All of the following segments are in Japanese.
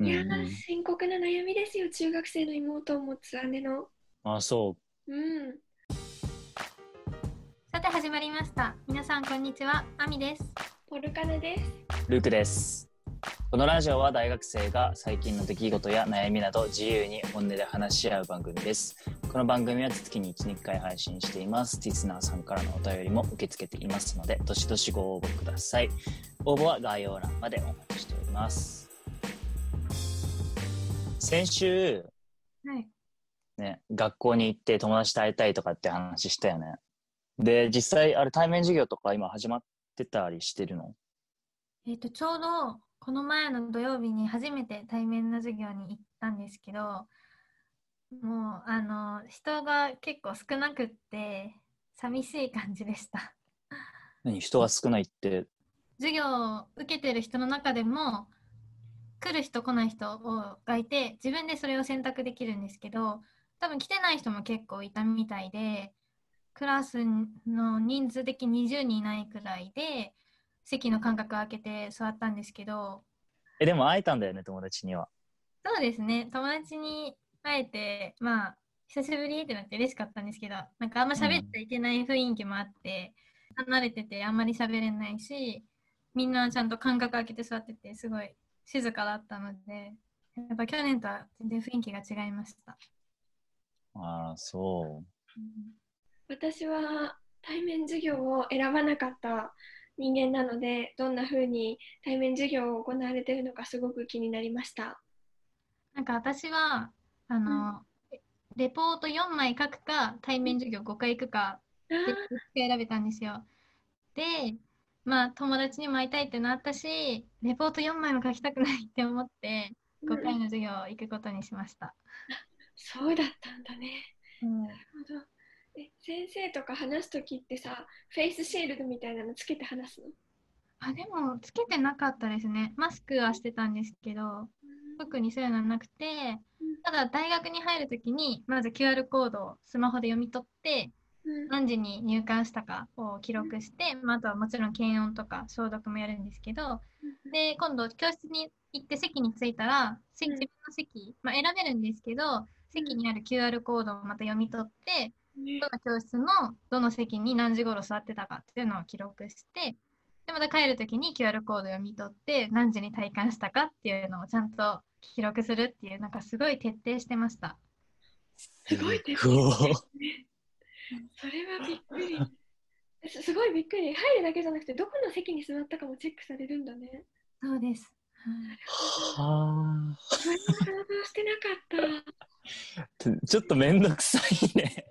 うんいやー、深刻な悩みですよ、中学生の妹を持つ姉の。あ、そうん。さて始まりました。皆さんこんにちは、あみです。ポルカネです。う。ルークです。このラジオは大学生が最近の出来事や悩みなど自由に本音で話し合う番組です。この番組は月に1、2回配信しています。リスナーさんからのお便りも受け付けていますので、どしどしご応募ください。応募は概要欄までお待ちしております。先週、はい。ね、学校に行って友達と会いたいとかって話したよね。で、実際、あれ対面授業とか今始まってたりしてるの？えっ、と、ちょうどこの前の土曜日に初めて対面の授業に行ったんですけど、もう、あの、人が結構少なくって、寂しい感じでした。何？人が少ないって、授業を受けてる人の中でも、来る人来ない人をがいて、自分でそれを選択できるんですけど、多分来てない人も結構いたみたいで、クラスの人数的20人いないくらいで、席の間隔を空けて座ったんですけど、え、でも会えたんだよね、友達には。そうですね、友達に会えて、まあ、久しぶりってなって嬉しかったんですけど、なんかあんま喋っちゃいけない雰囲気もあって、離れててあんまり喋れないし、みんなちゃんと間隔空けて座ってて、すごい静かだったので、やっぱ去年とは全然雰囲気が違いました。ああ、そ私は対面授業を選ばなかった人間なので、どんな風に対面授業を行われているのかすごく気になりました。なんか私は、あの、レポート4枚書くか、対面授業5回行くか、選べたんですよ。で、まあ友達にも会いたいってなったし、レポート4枚も書きたくないって思って、5回の授業行くことにしました。そうだったんだね。うんなるほど。え先生とか話すときってさ、フェイスシールドみたいなのつけて話すの？あ、でも、つけてなかったですね。マスクはしてたんですけど、特にそういうのはなくて、ただ大学に入るときに、まず QR コードをスマホで読み取って、うん何時に入館したかを記録して、まあ、あとはもちろん検温とか消毒もやるんですけど、で、今度教室に行って席に着いたら、席うん。自分の席、まあ、選べるんですけど、席にある QR コードをまた読み取って、ねどの教室のどの席に何時頃座ってたかっていうのを記録して、で、また帰るときに QR コードを読み取って、何時に体感したかっていうのをちゃんと記録するっていう、なんかすごい徹底してました。すごい徹すごいそれはびっくり。すすごいびっくり。入るだけじゃなくて、どこの席に座ったかもチェックされるんだね。そうです。はそれは想像してなかった。あ。ちょっとめんどくさいね。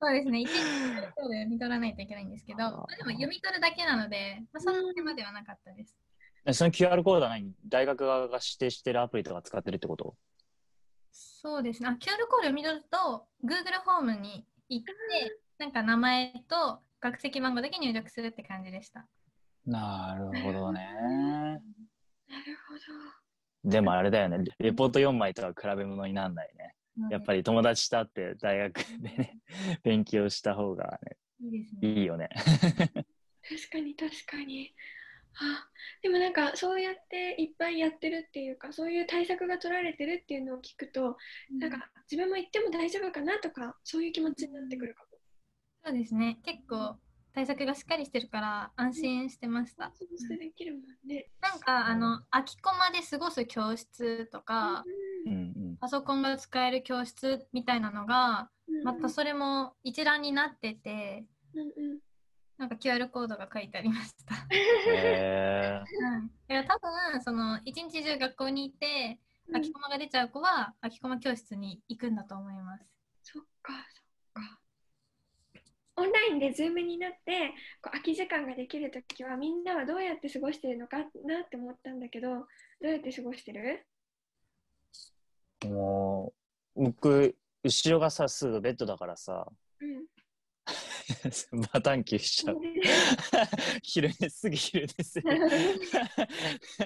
そうですね。一日 QR コード読み取らないといけないんですけど、でも読み取るだけなので、まあ、そんな手間ではなかったです。えその QR コードは何？大学側が指定してるアプリとか使ってるってこと？そうですね。あ、QR コード読み取ると、Google ホームに行って、なんか名前と学籍番号だけ入力するって感じでした。なるほどね。なるほど。でもあれだよね。レポート4枚とは比べ物にならないね。やっぱりり友達と会って大学でね、勉強した方がね、いいですね。いいよね。確かに確かに。あでもなんかそうやっていっぱいやってるっていうかそういう対策が取られてるっていうのを聞くと、なんか自分も行っても大丈夫かなとかそういう気持ちになってくるかも。そうですね。結構対策がしっかりしてるから安心してました。安心してできるもんね。なんか、あの、空きコマで過ごす教室とか、うんうん。パソコンが使える教室みたいなのが、うんまたそれも一覧になってて、うんうんなんか QR コードが書いてありました。へうん、いや多分その一日中学校にいて空きコマが出ちゃう子は空きコマ教室に行くんだと思います。そっかそっか。オンラインでズームになってこう空き時間ができるときはみんなはどうやって過ごしてるのかなって思ったんだけどどうやって過ごしてる？ーもう、僕、後ろがさ、すぐベッドだからさ、うん。バタンキューしちゃう。昼寝、すぐ昼寝する。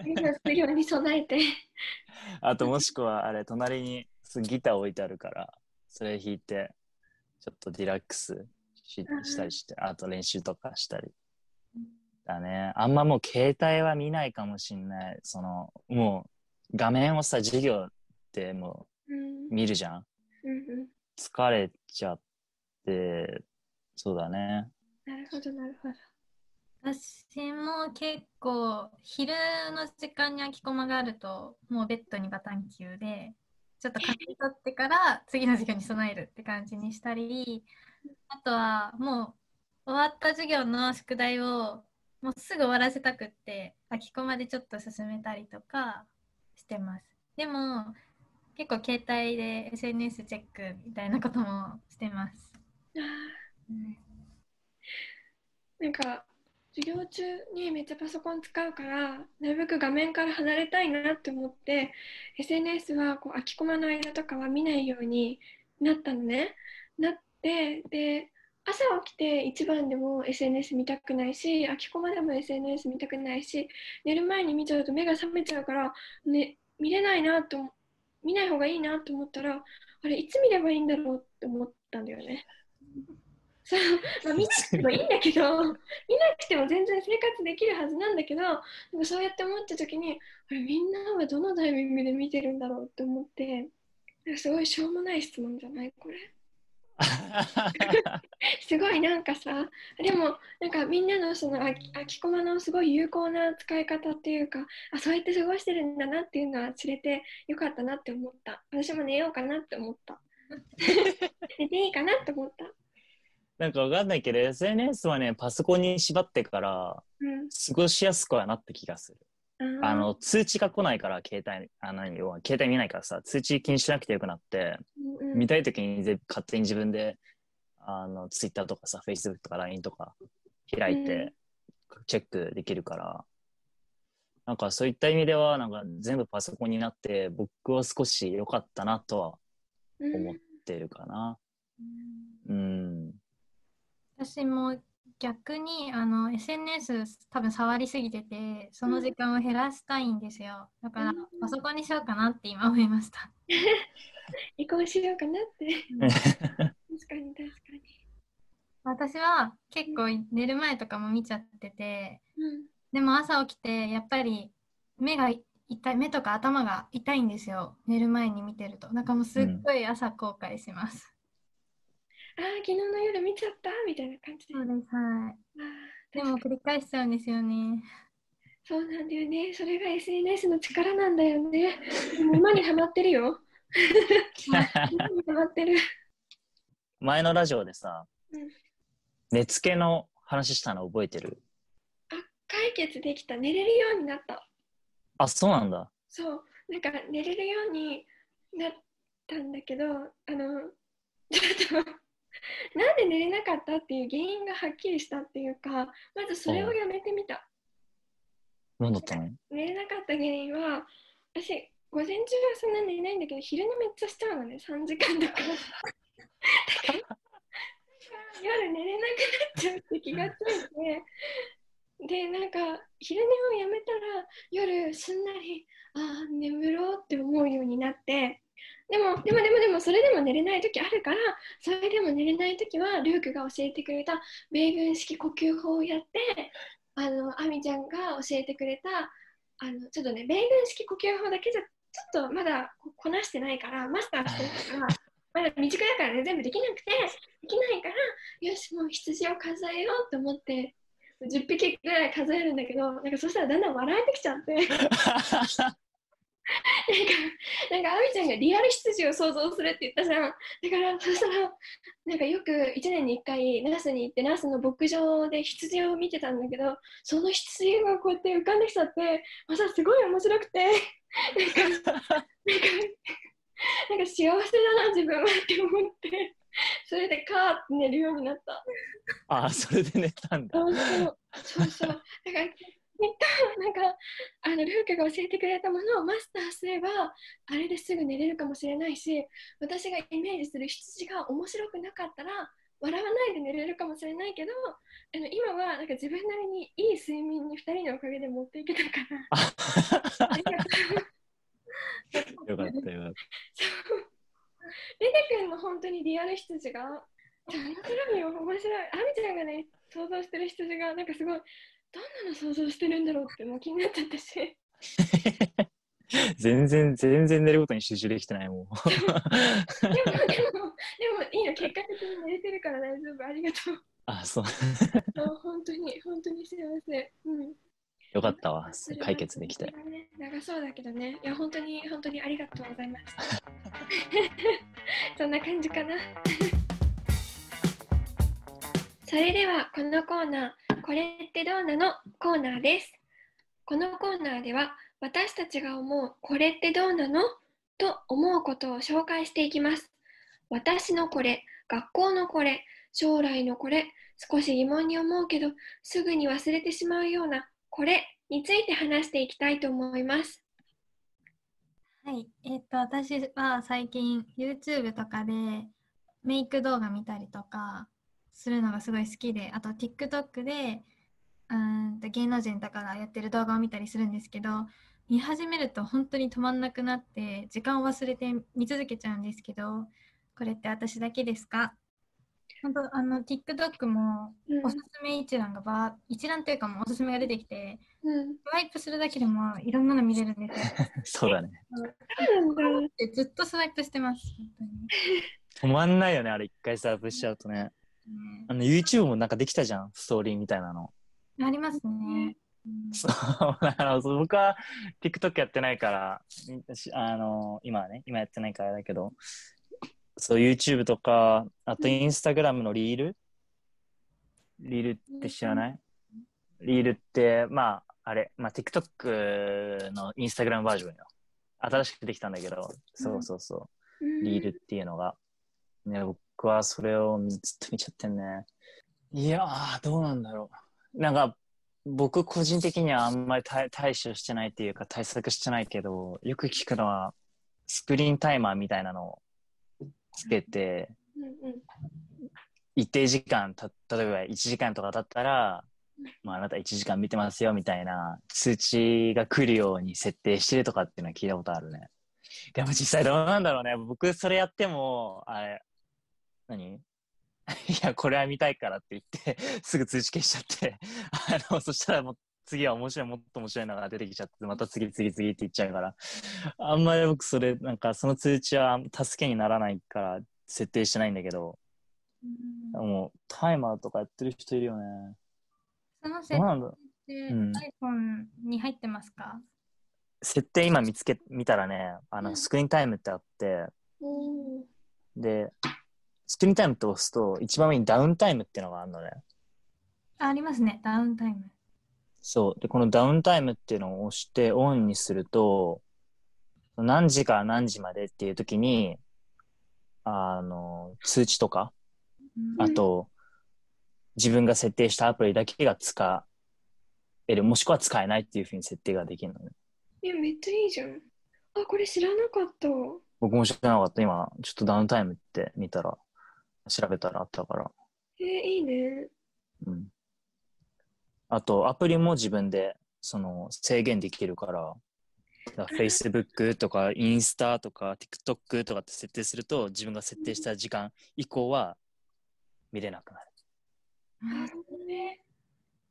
今するように備えて。あともしくは、あれ、隣にすギター置いてあるから、それ弾いて、ちょっとリラックスしうんしたりして、あと練習とかしたり。だね。あんまもう携帯は見ないかもしんない。その、もう、画面をさ、授業でもう見るじゃんうん疲れちゃって、そうだね。なるほどなるほど。私も結構昼の時間に空きコマがあるともうベッドにバタンキューでちょっと書き取ってから次の授業に備えるって感じにしたりあとはもう終わった授業の宿題をもうすぐ終わらせたくって空きコマでちょっと進めたりとかしてます。でも結構携帯で SNS チェックみたいなこともしてます、うんなんか授業中にめっちゃパソコン使うからなるべく画面から離れたいなって思って SNS はこう空きコマの間とかは見ないようになったのねなってで朝起きて一番でも SNS 見たくないし空きコマでも SNS 見たくないし寝る前に見ちゃうと目が覚めちゃうから、ね、見れないなと見ない方がいいなと思ったらあれいつ見ればいいんだろうって思ったんだよね。そう。まあ、見なくてもいいんだけど見なくても全然生活できるはずなんだけどなんかそうやって思った時にあれみんなはどのタイミングで見てるんだろうって思ってすごいしょうもない質問じゃないこれ。すごいなんかさでもなんかみんなのその空き空きコマのすごい有効な使い方っていうかあそうやって過ごしてるんだなっていうのは知れてよかったなって思った。私も寝ようかなって思った。寝ていいかなって思ったなんかわかんないけど、SNS はね、パソコンに縛ってからうん。過ごしやすくはなった気がする。あの、通知が来ないから、携帯、あの、要は携帯見ないからさ、通知気にしなくてよくなって、うんうん。見たいときにぜ勝手に自分で、あの、Twitter とかさ、Facebook とか LINE とか開いて、チェックできるから、なんかそういった意味では、なんか全部パソコンになって、僕は少し良かったなとはうん。思ってるかな。うん。私も逆にあの SNS 多分触りすぎててその時間を減らしたいんですよ。だからうん。パソコンにしようかなって今思いました。移行しようかなって。確かに確かに。私は結構寝る前とかも見ちゃっててうん。でも朝起きてやっぱり目が痛い目とか頭が痛いんですよ。寝る前に見てると。なんかもうすっごい朝後悔します、ああ昨日の夜見ちゃった？みたいな感じで。そうですはい。でも繰り返しちゃうんですよね。そうなんだよね。それが SNS の力なんだよね。でも馬にはまってるよ。馬にはまってる。前のラジオでさうん、寝つけの話したの覚えてる？あ解決できた。寝れるようになった。あ、そうなんだ。そう。なんか寝れるようになったんだけどあのちょっと なんで寝れなかったっていう原因がはっきりしたっていうかまずそれをやめてみた。何だったの？寝れなかった原因は私午前中はそんな寝ないんだけど昼寝めっちゃしちゃうのね3時間とか。夜寝れなくなっちゃうって気がついて。でなんか昼寝をやめたら夜すんなりああ眠ろうって思うようになってでもでもでもでもそれでも寝れない時あるからそれでも寝れない時はルークが教えてくれた米軍式呼吸法をやってあのアミちゃんが教えてくれたあのちょっとね米軍式呼吸法だけじゃちょっとまだここなしてないからマスターしてないからまだ未熟だからね全部できなくてできないからよしもう羊を数えようと思って10匹ぐらい数えるんだけどなんかそしたらだんだん笑えてきちゃって。なんか なんかアミちゃんがリアル羊を想像するって言ったじゃん。だからそしたらなんかよく1年に1回ナスに行ってナスの牧場で羊を見てたんだけどその羊がこうやって浮かんできちゃってまたすごい面白くて。なんかなんかなんか幸せだな自分はって思って。それでカーって寝るようになった。あ、それで寝たんだ。そうそう。だからなんかあのルークが教えてくれたものをマスターすればあれですぐ寝れるかもしれないし私がイメージする羊が面白くなかったら笑わないで寝れるかもしれないけどあの今はなんか自分なりにいい睡眠に2人のおかげで持っていけたから。よかったよかっそう。レデ君の本当にリアル羊が面白いよ面白い。アミちゃんがね想像してる羊がなんかすごいどんなの想像してるんだろうってもう気になっちゃったした。全然、全然寝ることに集中できてないもん。でも、でも、でもいいの、結果的に寝れてるから大丈夫。ありがとう。あ、そう。そう本当に、本当に幸せ。うん。よかったわ解決できて。。ね長そうだけどね。いや、本当に、本当にありがとうございます。そんな感じかな。それでは、このコーナー、これってどうなの？コーナーです。このコーナーでは、私たちが思う、これってどうなの？と思うことを紹介していきます。私のこれ、学校のこれ、将来のこれ、少し疑問に思うけど、すぐに忘れてしまうようなこれについて話していきたいと思います。はい、えっ、と私は最近 YouTube とかでメイク動画見たりとかするのがすごい好きであと TikTok でうーんと芸能人とかがやってる動画を見たりするんですけど見始めると本当に止まんなくなって時間を忘れて見続けちゃうんですけどこれって私だけですか？本当あの TikTok もうんおすすめ一覧がばー一覧というかもうおすすめが出てきてうん、スワイプするだけでもいろんなの見れるんですよ。そうだね。ずっとスワイプしてます。本当に止まんないよね、あれ一回サーブしちゃうとね。ねあの YouTube もなんかできたじゃん、ストーリーみたいなの。ありますね。うんそう、だから僕は TikTok やってないから、しあの、今はね、今やってないからだけど、そう YouTube とか、あと Instagram のリール？リールって知らない？リールって、まあ、あれ、まあ TikTok の Instagram バージョンよ。新しくできたんだけど、そうそうそう。リールっていうのが。ね、僕はそれをずっと見ちゃってんね。いやー、どうなんだろう。なんか、僕個人的にはあんまり対対処してないっていうか対策してないけど、よく聞くのは、スクリーンタイマーみたいなのをつけて、うんうん一定時間た、例えば1時間とか経ったら、まあ、あなた1時間見てますよみたいな通知が来るように設定してるとかっていうのは聞いたことあるね。でも実際どうなんだろうね。僕それやっても、あれ、何？いや、これは見たいからって言って、すぐ通知消しちゃって、あの、そしたらもう次は面白い、もっと面白いのが出てきちゃって、また次次次って言っちゃうから、あんまり僕それ、なんかその通知は助けにならないから設定してないんだけど、うん。もうタイマーとかやってる人いるよね。その設定ってうん iPhone に入ってますか、設定今見つけ、見たらね、あの、うん。スクリーンタイムってあって、うんで、スクリーンタイムって押すと、一番上にダウンタイムっていうのがあるのね。あありますね、ダウンタイム。そう。で、このダウンタイムっていうのを押してオンにすると、何時から何時までっていう時に、あの、通知とか、うんあと、自分が設定したアプリだけが使える、もしくは使えないっていうふうに設定ができるのね。え、めっちゃいいじゃん。あ、これ知らなかった。僕も知らなかった。今、ちょっとダウンタイムって見たら、調べたらあったから。え、いいね。うん。あと、アプリも自分で、その、制限できるから、だから Facebook とか、インスタとか、TikTok とかって設定すると、自分が設定した時間以降は見れなくなる。なるほどね。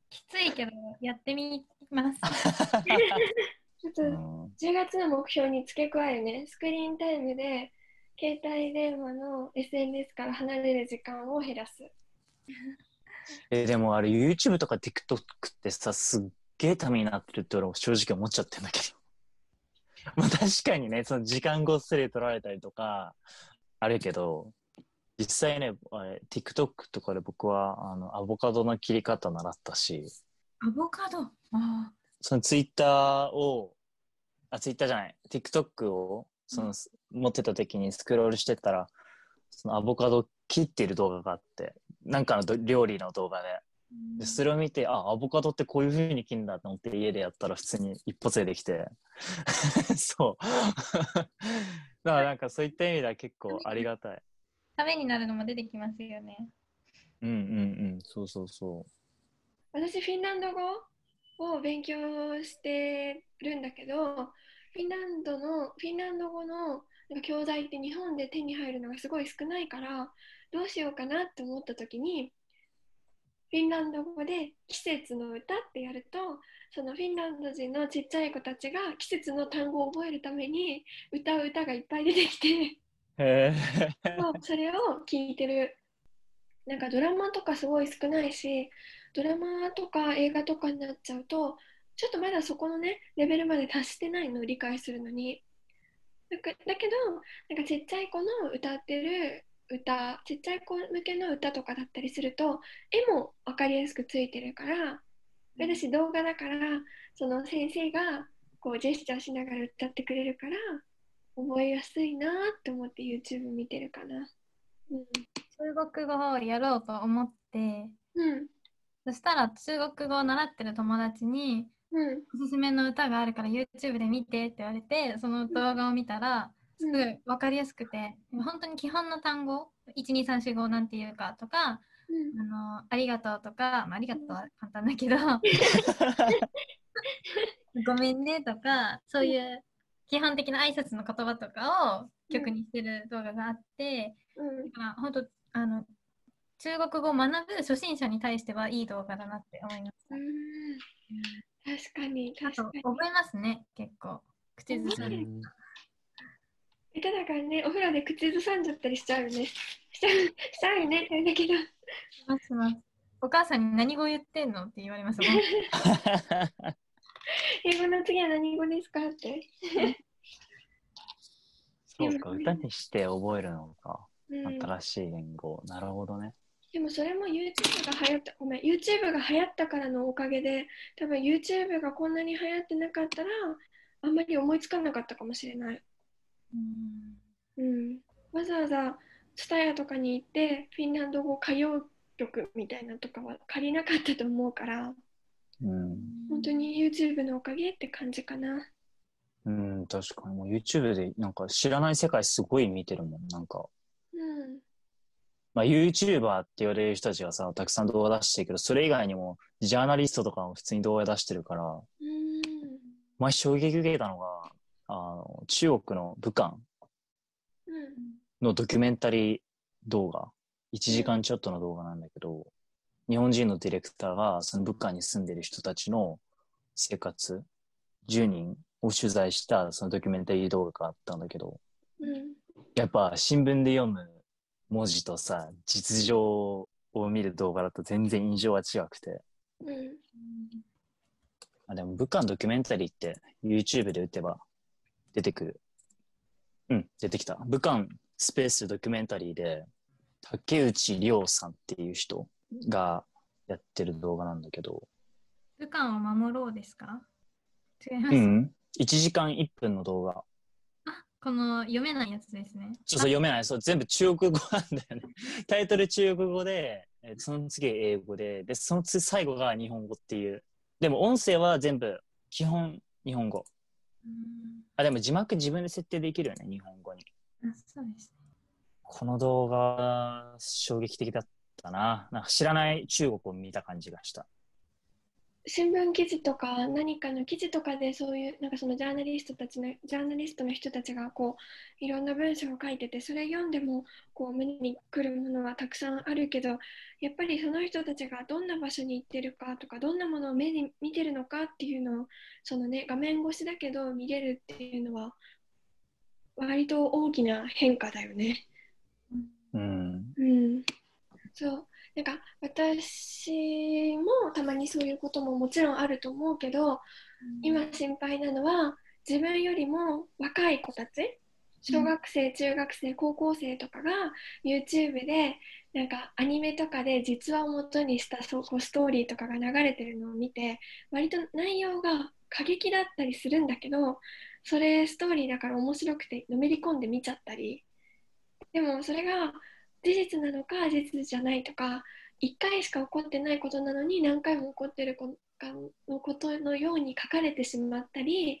きついけど、やってみます。ちょっとうん10月の目標に付け加えるね。スクリーンタイムで携帯電話の SNS から離れる時間を減らす。えでもあれ YouTube とか TikTok ってさすっげえためになってるって俺も正直思っちゃってんだけど。まあ確かにねその時間ごっそり取られたりとかあるけど実際ねあれ TikTok とかで僕はあのアボカドの切り方習ったし。アボカド？あその Twitter をあ Twitter じゃない。TikTok をその、持ってた時にスクロールしてったらそのアボカド切ってる動画があってなんかのど料理の動画でーでそれを見て、あ、アボカドってこういう風に切るんだと思って家でやったら普通に一発でできて。そう。だからなんかそういった意味では結構ありがたい。ためになるのも出てきますよね。うんうんうん。そうそうそ私、フィンランド語を勉強してるんだけど、フィンランドの、フィンランド語の教材って日本で手に入るのがすごい少ないから、どうしようかなって思った時に、フィンランド語で季節の歌ってやるとそのフィンランド人のちっちゃい子たちが季節の単語を覚えるために歌う歌がいっぱい出てきてへそうそれを聞いてる。なんかドラマとかすごい少ないしドラマとか映画とかになっちゃうとちょっとまだそこのねレベルまで達してないのを理解するのにだけどなんかちっちゃい子の歌ってる歌ちっちゃい子向けの歌とかだったりすると絵も分かりやすくついてるから私動画だからその先生がこうジェスチャーしながら歌ってくれるから覚えやすいなって思って YouTube 見てるかな。うん。中国語をやろうと思って、うん。そしたら中国語を習ってる友達に、うん。おすすめの歌があるから YouTube で見てって言われて、その動画を見たら、すごい分かりやすくて、本当に基本の単語、12345なんていうかとか、うん。あのありがとうとか、まあ、ありがとうは簡単だけど、ごめんねとか、そういう基本的な挨拶の言葉とかを曲にしてる動画があって、うん。だから本当あの中国語を学ぶ初心者に対してはいい動画だなって思いましうん。確かに、た。あと確かに。覚えますね、結構。口ずさんで。下手だからね、お風呂で口ずさんじゃったりしちゃうよね。しちゃう、しちゃうよね。だけど。しますしますお母さんに何語言ってんのって言われますもん。英語の次は何語ですかって。そうか、歌にして覚えるのか。うん。新しい言語。なるほどね。でもそれも YouTube が流行った、ごめん、YouTube が流行ったからのおかげで、多分 YouTube がこんなに流行ってなかったら、あんまり思いつかなかったかもしれない。うんうん。わざわざ TSUTAYA とかに行って、フィンランド語歌謡曲みたいなのとかは借りなかったと思うから、うん。本当に YouTube のおかげって感じかな。うん、確かに。もう YouTube でなんか知らない世界すごい見てるもん。なんか。うん。まあ、YouTuber って言われる人たちがさ、たくさん動画出してるけど、それ以外にも、ジャーナリストとかも普通に動画出してるから、うん。前衝撃受けたのが、あの、中国の武漢うん。のドキュメンタリー動画、1時間ちょっとの動画なんだけど、日本人のディレクターが、その武漢に住んでる人たちの生活、10人を取材したそのドキュメンタリー動画があったんだけど、うん。やっぱ新聞で読む文字とさ、実情を見る動画だと全然印象は違くて。うん。あでも武漢ドキュメンタリーって YouTube で打てば出てくる。うん、出てきた。武漢スペースドキュメンタリーで竹内涼さんっていう人がやってる動画なんだけど、武漢を守ろうですか？違います。うん、1時間1分の動画。あこの読めないやつですね。ちょっと読めない。そう、全部中国語なんだよね。タイトル中国語で、えーその次英語で、で、その次最後が日本語っていう。でも音声は全部基本日本語。うんあ、でも字幕自分で設定できるよね、日本語に。あそうですね。この動画、衝撃的だったな。なんか知らない中国を見た感じがした。新聞記事とか何かの記事とかでそういうなんかそのジャーナリストたちのジャーナリストの人たちがこういろんな文章を書いててそれ読んでもこう目に来るものはたくさんあるけどやっぱりその人たちがどんな場所に行ってるかとかどんなものを目に見てるのかっていうのをそのね画面越しだけど見れるっていうのは割と大きな変化だよね。うん。うん、そうなんか私もたまにそういうことももちろんあると思うけど今心配なのは自分よりも若い子たち小学生、中学生高校生とかが YouTube でなんかアニメとかで実話をもとにしたそうこうストーリーとかが流れてるのを見て割と内容が過激だったりするんだけどそれストーリーだから面白くてのめり込んで見ちゃったり。でもそれが事実なのか事実じゃないとか1回しか起こってないことなのに何回も起こってるこのことのように書かれてしまったり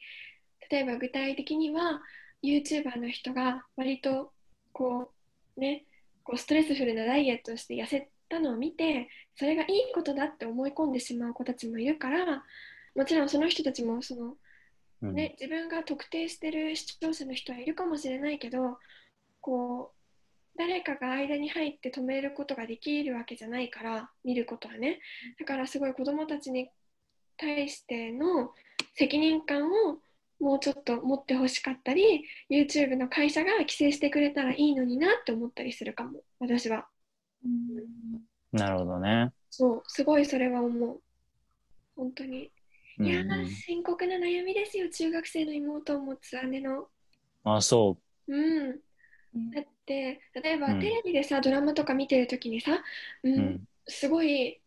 例えば具体的には YouTuber の人が割とこうねこうストレスフルなダイエットをして痩せたのを見てそれがいいことだって思い込んでしまう子たちもいるからもちろんその人たちもそのうん。ね、自分が特定してる視聴者の人はいるかもしれないけどこ誰かが間に入って止めることができるわけじゃないから見ることはね。だからすごい子どもたちに対しての責任感をもうちょっと持ってほしかったり YouTube の会社が規制してくれたらいいのになって思ったりするかも。私は。なるほどね。そう。すごいそれは思う。本当に。うんいやー深刻な悩みですよ。中学生の妹を持つ姉の。あ、そうんだって例えばうんテレビでさ、ドラマとか見てるときにさ、うんう。うん。すごい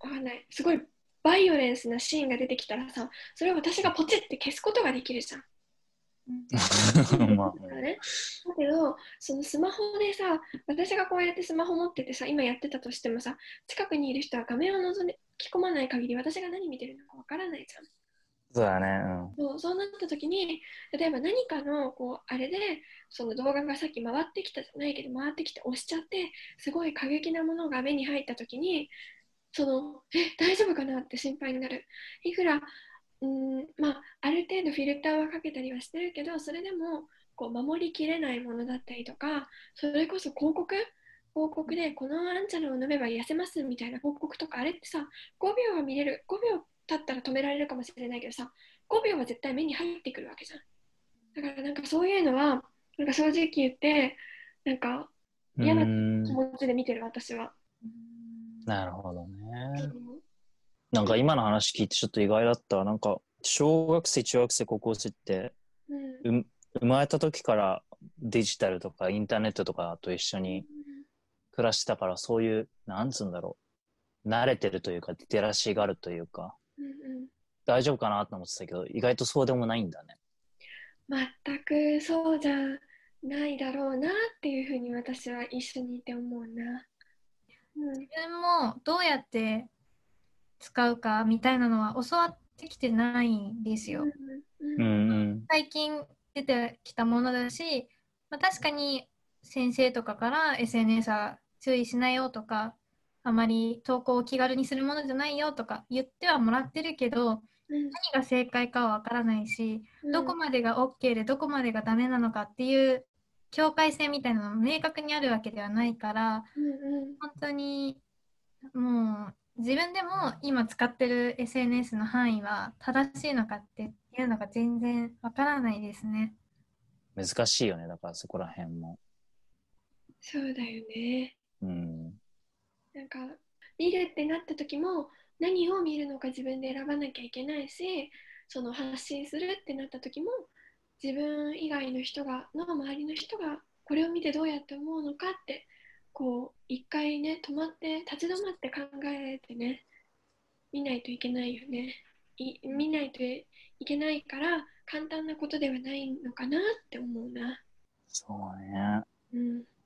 わかんないすごいバイオレンスなシーンが出てきたらさそれを私がポチって消すことができるじゃん。まあ、だね、だけどそのスマホでさ私がこうやってスマホ持っててさ今やってたとしてもさ近くにいる人は画面を覗き込まない限り私が何見てるのかわからないじゃん。そうだね。そうそうなった時に例えば何かのこうあれでその動画がさっき回ってきたじゃないけど回ってきて押しちゃってすごい過激なものが目に入った時にそのえ大丈夫かなって心配になる。いくらうんまあある程度フィルターはかけたりはしてるけどそれでもこう守りきれないものだったりとかそれこそ広告？広告でこのアンチャルを飲めば痩せますみたいな広告とかあれってさ5秒は見れる。5秒経ったら止められるかもしれないけどさ5秒は絶対目に入ってくるわけじゃんだからなんかそういうのはなんか正直言ってなんかうん。嫌なうん気持ちで見てる私は、なるほどね。うんなんか今の話聞いてちょっと意外だった。なんか、小学生、中学生、高校生って、うんう生まれた時からデジタルとかインターネットとかと一緒に暮らしてたから、そういう、なんつうんだろう。慣れてるというか、リテラシーがあるというか、大丈夫かなと思ってたけど、意外とそうでもないんだね。全くそうじゃないだろうなっていうふうに私は一緒にいて思うな。うん自分もどうやって使うかみたいなのは教わってきてないんですよ。うんうんうん。最近出てきたものだし、まあ、確かに先生とかから SNS は注意しないよとかあまり投稿を気軽にするものじゃないよとか言ってはもらってるけどうん何が正解かはわからないしうんどこまでが OK でどこまでがダメなのかっていう境界線みたいなのも明確にあるわけではないからうん本当にもう自分でも今使ってる SNS の範囲は正しいのかっていうのが全然わからないですね。難しいよね、だからそこら辺も。そうだよね。うん。なんか見るってなった時も何を見るのか自分で選ばなきゃいけないしその発信するってなった時も自分以外の人がの周りの人がこれを見てどうやって思うのかってこう一回ね止まって立ち止まって考えてね見ないといけないよね。い見ないといけないから簡単なことではないのかなって思うな。そうね。うん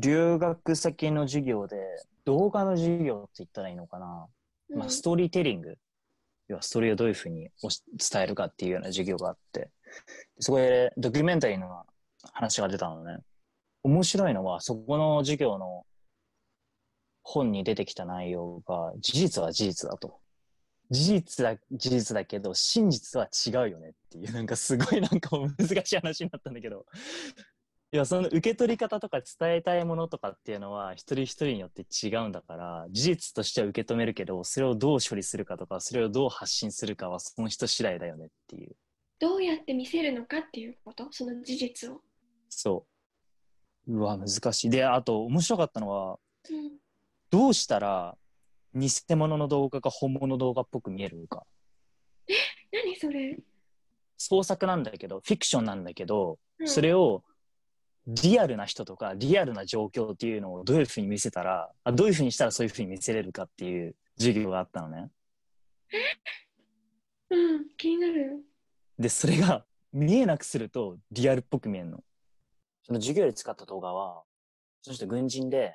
留学先の授業で、動画の授業って言ったらいいのかな？うんまあ、ストーリーテリング。要はストーリーをどういうふうに伝えるかっていうような授業があって、そこでドキュメンタリーの話が出たのね。面白いのは、そこの授業の本に出てきた内容が、事実は事実だと。事実だ、事実だけど、真実は違うよねっていう、なんかすごいなんか難しい話になったんだけど、いや、その受け取り方とか伝えたいものとかっていうのは一人一人によって違うんだから、事実としては受け止めるけど、それをどう処理するかとか、それをどう発信するかはその人次第だよねっていう。どうやって見せるのかっていうこと？その事実を、そう。うわ、難しい。で、あと面白かったのは、うんどうしたら偽物の動画が本物の動画っぽく見えるのか。何それ、創作なんだけど、フィクションなんだけど、うんそれをリアルな人とかリアルな状況っていうのをどういうふうに見せたらあどういうふうにしたらそういうふうに見せれるかっていう授業があったのねうん、気になる。でそれが 見えなくするとリアルっぽく見えるのその授業で使った動画はその人軍人で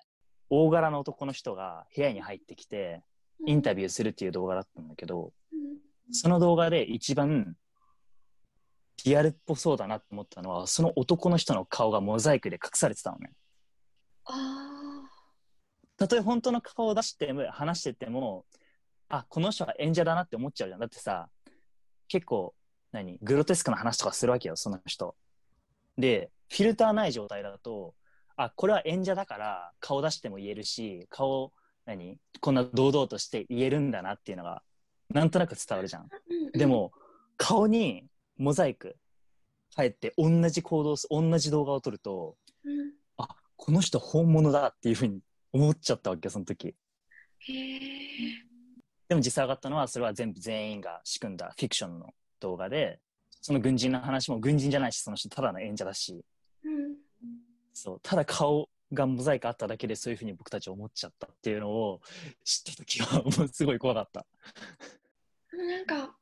大柄な男の人が部屋に入ってきてインタビビューするっていう動画だったんだけど。うんその動画で一番リアルっぽそうだなって思ったのはその男の人の顔がモザイクで隠されてたのね。あたとえ本当の顔を出しても話しててもあこの人は演者だなって思っちゃうじゃん。だってさ結構何グロテスクな話とかするわけよその人。でフィルターない状態だとあこれは演者だから顔出しても言えるし顔何こんな堂々として言えるんだなっていうのがなんとなく伝わるじゃん。でも顔にモザイク入って同じ行動す同じ動画を撮るとうんあこの人本物だっていうふうに思っちゃったわけよその時。でも実際上がったのはそれは全部全員が仕組んだフィクションの動画でその軍人の話も軍人じゃないしその人ただの演者だしうんそうただ顔がモザイクあっただけでそういうふうに僕たち思っちゃったっていうのを知った時はもうすごい怖かった。なんか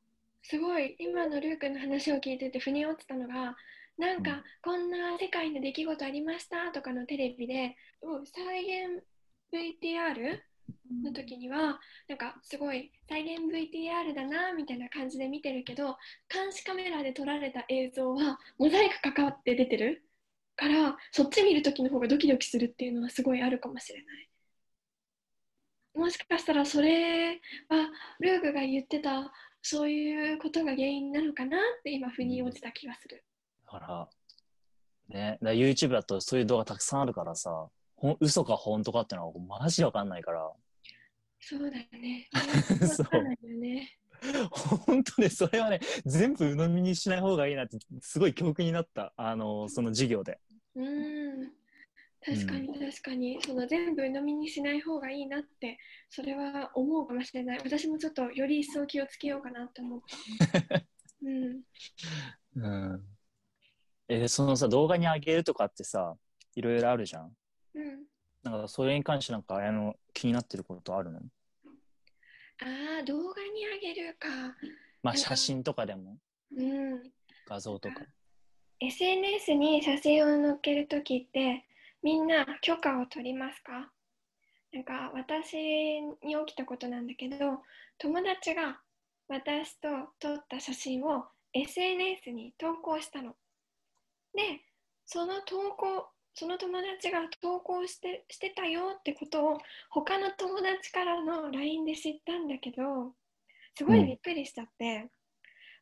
すごい今のルークの話を聞いてて腑に落ちたのがなんうん。かこんな世界の出来事ありましたとかのテレビでうん再現 VTR の時にはなんかすごい再現 VTR だなみたいな感じで見てるけど監視カメラで撮られた映像はモザイクかかって出てる？からそっち見る時の方がドキドキするっていうのはすごいあるかもしれない。もしかしたらそれはルークが言ってたそういうことが原因なのかなって今腑に落ちた気がする。だから、ね、だから YouTube だとそういう動画たくさんあるからさ、ほん嘘か本当かっていうのはマジでわかんないから、そうだよね。そう。わかんないよね。本当ね、それはね、全部鵜呑みにしない方がいいなって、すごい教訓になった、あの、その授業で。うん確かに確かに、その全部鵜呑みにしない方がいいなってそれは思うかもしれない。私もちょっとより一層気をつけようかなって思った、うん、うん。え、そのさ、動画に上げるとかってさ、いろいろあるじゃん。うん、なんか、それに関してなんか、あの、気になってることあるの？ああ動画にあげるか。まあ、写真とかでも、うん。画像とか。SNS に写真を載っけるときってみんな許可を取りますか？なんか私に起きたことなんだけど友達が私と撮った写真を SNS に投稿したの。でその投稿その友達が投稿してしてたよってことを他の友達からの LINE で知ったんだけどすごいびっくりしちゃって、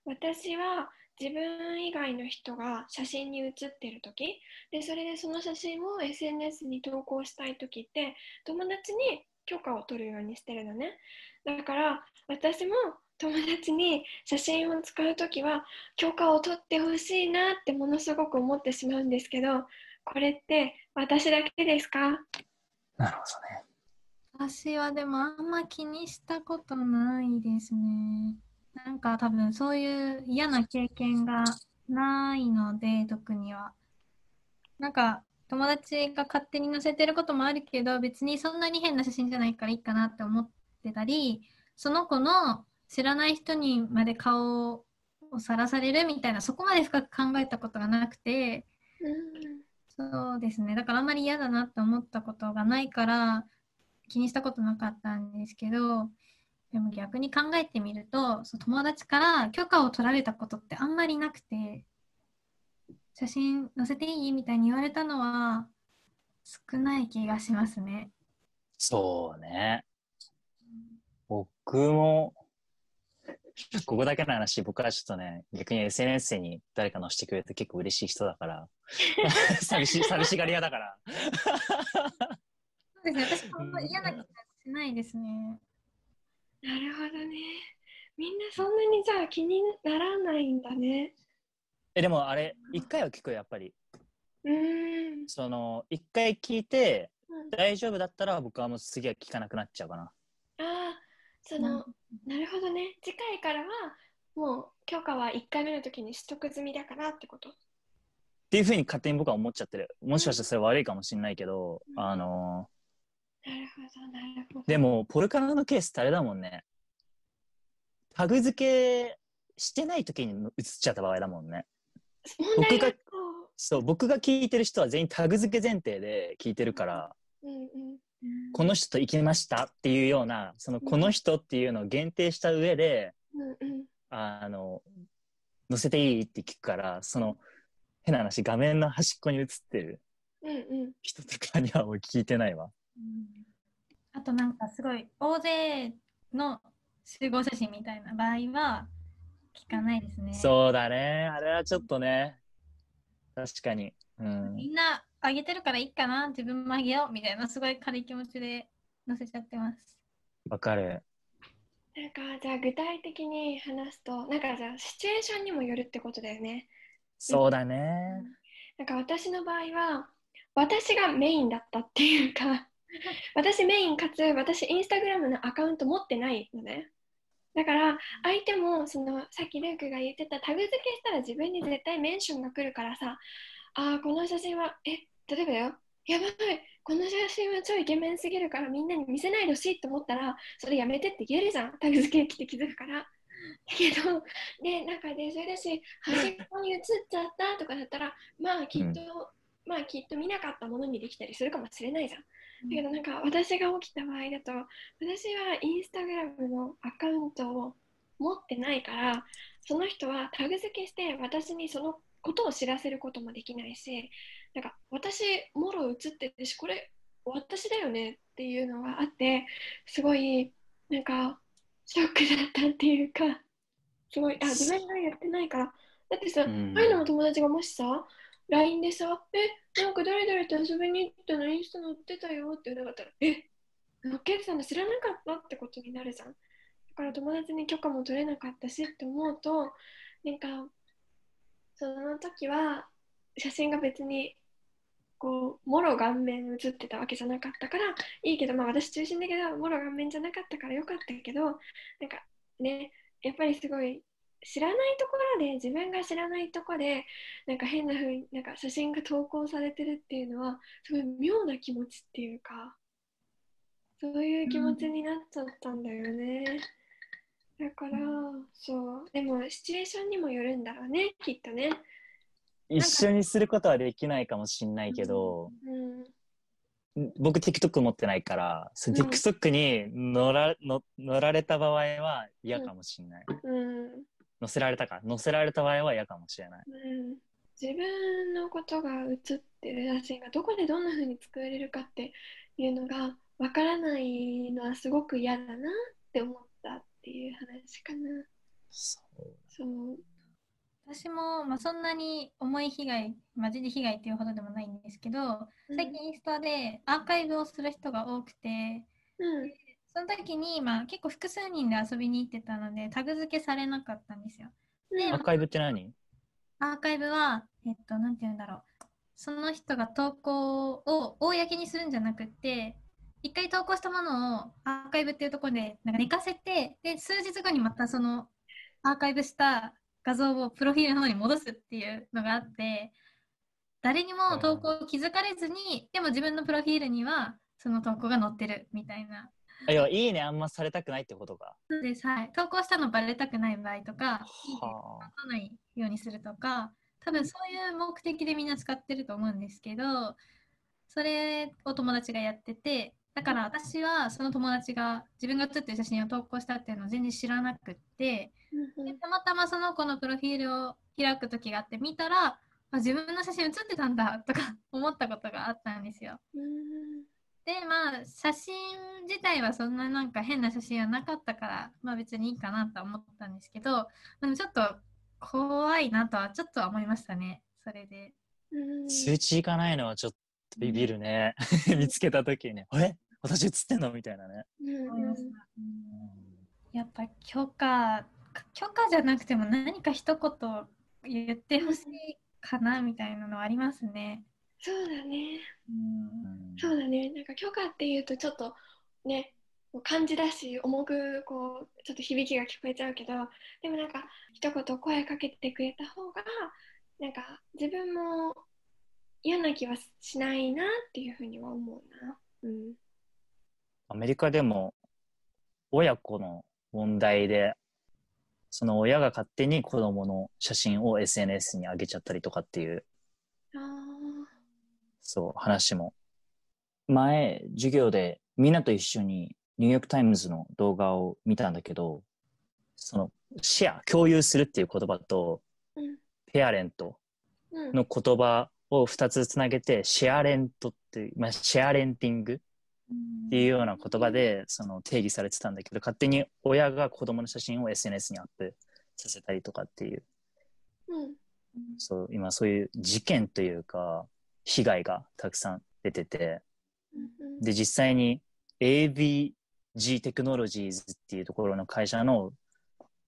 私は自分以外の人が写真に写ってる時でそれでその写真を SNS に投稿したい時って友達に許可を取るようにしてるのねだから私も友達に写真を使う時は許可を取ってほしいなってものすごく思ってしまうんですけどこれって私だけですか？なるほどね。私はでもあんま気にしたことないですね。なんか多分そういう嫌な経験がないので、特には。なんか友達が勝手に載せてることもあるけど、別にそんなに変な写真じゃないからいいかなって思ってたり、その子の知らない人にまで顔をさらされるみたいな、そこまで深く考えたことがなくて、うんそうですね。だからあんまり嫌だなって思ったことがないから気にしたことなかったんですけど、でも逆に考えてみると、そう友達から許可を取られたことってあんまりなくて、写真載せていい？みたいに言われたのは少ない気がしますね。そうね。僕も、ここだけの話、僕はちょっとね、逆に SNS に誰か載せてくれて結構嬉しい人だから、寂し、寂しがり屋だから。そうですね。私もあんま嫌な気がしないですね。なるほどね。みんなそんなにじゃあ気にならないんだね。え、でもあれ、一回は聞くよ、やっぱり。うーん。その、一回聞いて、うん。大丈夫だったら僕はもう次は聞かなくなっちゃうかな。ああそのなるほどね。次回からはもう許可は1回目の時に取得済みだからってこと？っていうふうに勝手に僕は思っちゃってる。もしかしたらそれ悪いかもしれないけど、うん。あのなるほどなるほどでも、ポルカナのケースあれだもんね。タグ付けしてない時に映っちゃった場合だもんね。問題が僕そう、僕が聞いてる人は全員タグ付け前提で聞いてるから、うんうんこの人と行きましたっていうような、そのこの人っていうのを限定した上で、うんうんあの、載せていいって聞くから、その、変な話、画面の端っこに映ってるうんうん人とかにはもう聞いてないわ。あとなんかすごい大勢の集合写真みたいな場合は聞かないですね。そうだね。あれはちょっとね。確かに。うん。みんなあげてるからいいかな、自分もあげようみたいな、すごい軽い気持ちで載せちゃってます。わかる。なんかじゃあ具体的に話すとなんかじゃあシチュエーションにもよるってことだよねそうだね。なんか私の場合は私がメインだったっていうか 私メインかつ私インスタグラムのアカウント持ってないのね。だから相手もそのさっきルークが言ってたタグ付けしたら自分に絶対メンションが来るからさあーこの写真はえ例えばだよ。やばい。この写真は超イケメンすぎるからみんなに見せないでほしいと思ったらそれやめてって言えるじゃん。タグ付け来て気づくから。だけどでなんかでそれだし端っこに映っちゃったとかだったらまあきっと、まあきっと見なかったものにできたりするかもしれないじゃんだけどなんか私が起きた場合だと私はインスタグラムのアカウントを持ってないからその人はタグ付けして私にそのことを知らせることもできないしなんか私もろ映ってるしこれ私だよねっていうのがあってすごいなんかショックだったっていうかすごいあ自分がやってないから。だってさ、うん。ああいうのも友達がもしさ LINE でさえなんか誰々と遊びに行ったのインスタ載ってたよって言わなかったらえ載っけてたの知らなかったってことになるじゃん。だから友達に許可も取れなかったしって思うとなんかその時は写真が別にこうもろ顔面写ってたわけじゃなかったからいいけどまあ私中心だけどもろ顔面じゃなかったからよかったけどなんかねやっぱりすごい知らないところで自分が知らないところでなんか変な風になんか写真が投稿されてるっていうのはすごい妙な気持ちっていうかそういう気持ちになっちゃったんだよね、だからそう。でもシチュエーションにもよるんだろうねきっとね。一緒にすることはできないかもしんないけど、うん僕 TikTok 持ってないから、そううん。TikTok に乗らの乗られた場合は嫌かもしんない。うん載せられたか。載せられた場合は嫌かもしれない。うん自分のことが写ってる写真がどこでどんな風に作られるかっていうのがわからないのはすごく嫌だなって思ったっていう話かな。そうそう。私も、まあ、そんなに重い被害、マジで被害っていうほどでもないんですけど、最近インスタでアーカイブをする人が多くて、うん。その時に、まあ、結構複数人で遊びに行ってたので、タグ付けされなかったんですよ。うんアーカイブって何？アーカイブは、えっと、なんて言うんだろう。その人が投稿を公にするんじゃなくって、一回投稿したものをアーカイブっていうところでなんか寝かせて、で、数日後にまたそのアーカイブした画像をプロフィールの方に戻すっていうのがあって、誰にも投稿を気づかれずに、でも自分のプロフィールにはその投稿が載ってるみたいな。あ要はいいねあんまされたくないってことか。そうです、はい。投稿したのバレたくない場合とか、はあ。さないようにするとか多分そういう目的でみんな使ってると思うんですけどそれを友達がやっててだから私はその友達が自分が写ってる写真を投稿したっていうのを全然知らなくってうんでたまたまその子のプロフィールを開く時があって見たらあ自分の写真写ってたんだとか思ったことがあったんですよ。うんでまあ写真自体はそんななんか変な写真はなかったからまあ別にいいかなとは思ったんですけどでもちょっと怖いなとはちょっとは思いましたねそれで。うん。数値いかないのはちょっとビビるね。見つけた時に、え？私映ってんの？みたいなね。やっぱ許可許可じゃなくても何か一言言ってほしいかなみたいなのはありますね、そうだね。うんそうだね。なんか許可っていうとちょっとね、漢字だし重くこうちょっと響きが聞こえちゃうけど、でもなんか一言声かけてくれた方がなんか自分も嫌な気はしないなっていうふうには思うな。うん。アメリカでも親子の問題で、その親が勝手に子供の写真を SNS に上げちゃったりとかっていう、あそう、話も。前、授業でみんなと一緒にニューヨークタイムズの動画を見たんだけど、その、シェア、共有するっていう言葉と、うん parent うん。の言葉を2つつなげて、 sharent っていう、まあ、 sharenting っていうような言葉でその定義されてたんだけど勝手に親が子供の写真を SNS にアップさせたりとかっていううん。そう今そういう事件というか被害がたくさん出てて、うんで、実際に AVG テクノロジーズっていうところの会社の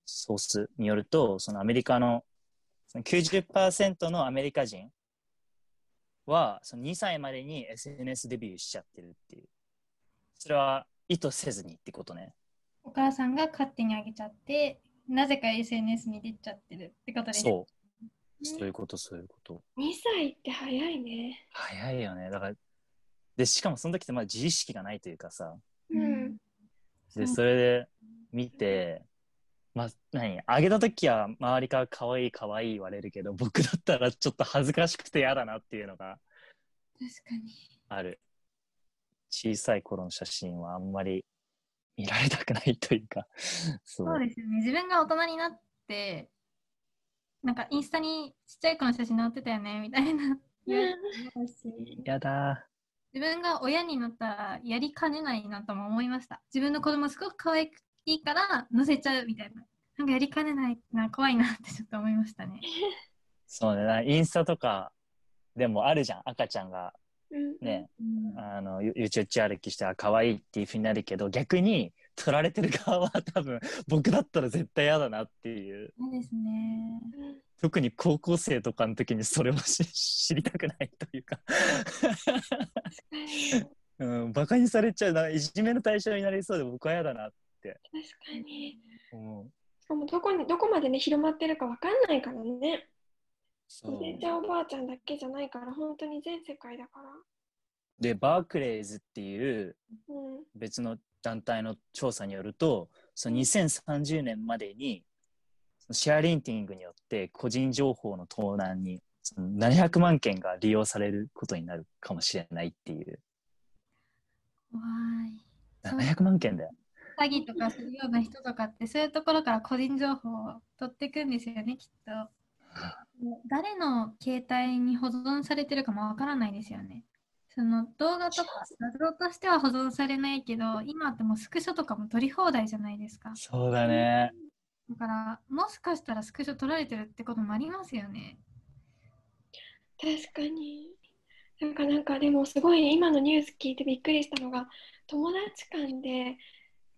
ソースによると、そのアメリカのその90%のアメリカ人はその2歳までに SNS デビューしちゃってるっていう。それは意図せずにってことね。お母さんが勝手にあげちゃって、なぜか SNS に出ちゃってるってことです。そう。そういうこと、そういうこと。2歳って早いね。早いよね。だから、で、しかもその時ってまだ自意識がないというかさ、うん。で、それで見て、まあ、何？あげた時は周りから可愛い可愛い言われるけど、僕だったらちょっと恥ずかしくて嫌だなっていうのが確かに。ある。小さい頃の写真はあんまり見られたくないというか、そう。そうですよね。自分が大人になって、なんかインスタにちっちゃい子の写真載ってたよねみたいな。やだ自分が親になったらやりかねないなとも思いました。自分の子供すごく可愛くいいから載せちゃうみたいな。なんかやりかねないな、怖いなってちょっと思いましたね。そうね、なインスタとかでもあるじゃん、赤ちゃんがうん。ね、うんあの、ゆゆちゅち歩きして、あ、可愛いっていうふうになるけど、逆に撮られてる側は多分、僕だったら絶対嫌だなっていう。そうですね。うん特に高校生とかの時にそれをし知りたくないというか、確かに。うん、バカにされちゃうな、いじめの対象になりそうで僕は嫌だなって確かに。思う。しかもどこにどこまでね広まってるかわかんないからね。おじいちゃんおばあちゃんだけじゃないから本当に全世界だから。で、バークレイズっていううん。別の団体の調査によると、その2030年までに、シェアリンティングによって個人情報の盗難にその700万件が利用されることになるかもしれないっていう。怖い。そう700万件だよ。詐欺とかするような人とかってそういうところから個人情報を取っていくんですよねきっと誰の携帯に保存されてるかもわからないですよねその動画とか画像としては保存されないけど今ってもうスクショとかも撮り放題じゃないですかそうだね。だからもしかしたらスクショ撮られてるってこともありますよね確かに。なんかなんかでもすごい今のニュース聞いてびっくりしたのが友達間で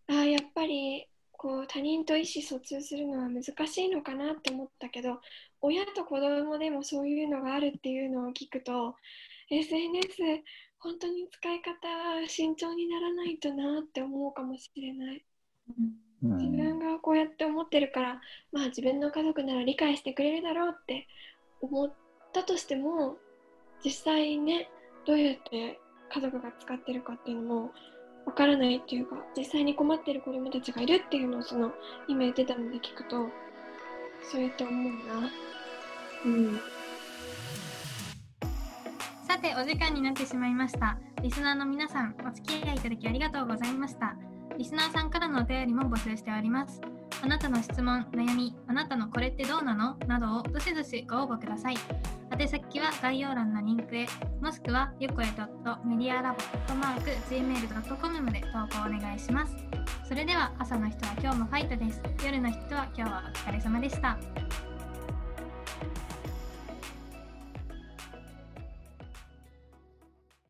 あーやっぱりこう他人と意思疎通するのは難しいのかなって思ったけど親と子供でもそういうのがあるっていうのを聞くと SNS 本当に使い方慎重にならないとなって思うかもしれない。うん。自分がこうやって思ってるから、まあ自分の家族なら理解してくれるだろうって思ったとしても実際ねどうやって家族が使ってるかっていうのもわからないっていうか実際に困ってる子供たちがいるっていうのをその今言ってたので聞くとそうやって思うな。うんさてお時間になってしまいました。リスナーの皆さんお付き合いいただきありがとうございました。リスナーさんからのお便りも募集しております。あなたの質問、悩み、あなたのこれってどうなの？などをどしどしご応募ください。宛先は概要欄のリンクへ。もしくはよこえ .medialab.gmail.com まで投稿お願いします。それでは朝の人は今日もファイトです。夜の人は今日はお疲れ様でした。